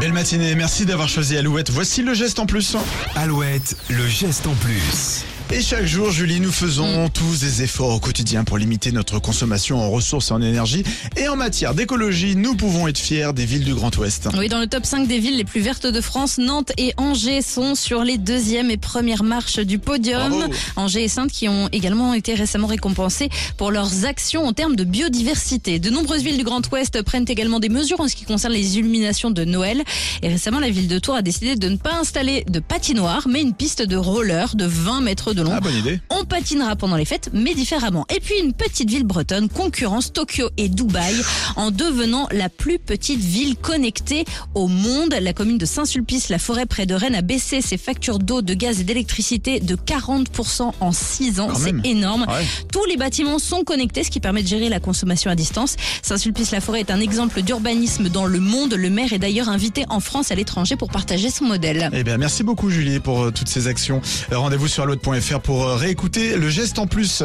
Belle matinée, merci d'avoir choisi Alouette. Voici le geste en plus. Alouette, le geste en plus. Et chaque jour, Julie, nous faisons tous des efforts au quotidien pour limiter notre consommation en ressources et en énergie. Et en matière d'écologie, nous pouvons être fiers des villes du Grand Ouest. Oui, dans le top 5 des villes les plus vertes de France, Nantes et Angers sont sur les deuxièmes et premières marches du podium. Bravo. Angers et Saintes qui ont également été récemment récompensés pour leurs actions en termes de biodiversité. De nombreuses villes du Grand Ouest prennent également des mesures en ce qui concerne les illuminations de Noël. Et récemment, la ville de Tours a décidé de ne pas installer de patinoire, mais une piste de roller de 20 mètres de Ah, bonne idée. On patinera pendant les fêtes, mais différemment. Et puis une petite ville bretonne concurrence Tokyo et Dubaï en devenant la plus petite ville connectée au monde. La commune de Saint-Sulpice, la forêt près de Rennes, a baissé ses factures d'eau, de gaz et d'électricité de 40% en 6 ans. C'est énorme. Ouais. Tous les bâtiments sont connectés, ce qui permet de gérer la consommation à distance. Saint-Sulpice-la-Forêt est un exemple d'urbanisme dans le monde. Le maire est d'ailleurs invité en France à l'étranger pour partager son modèle. Eh bien, merci beaucoup, Julie, pour euh, toutes ces actions. Euh, Rendez-vous sur pour euh, réécouter le geste en plus.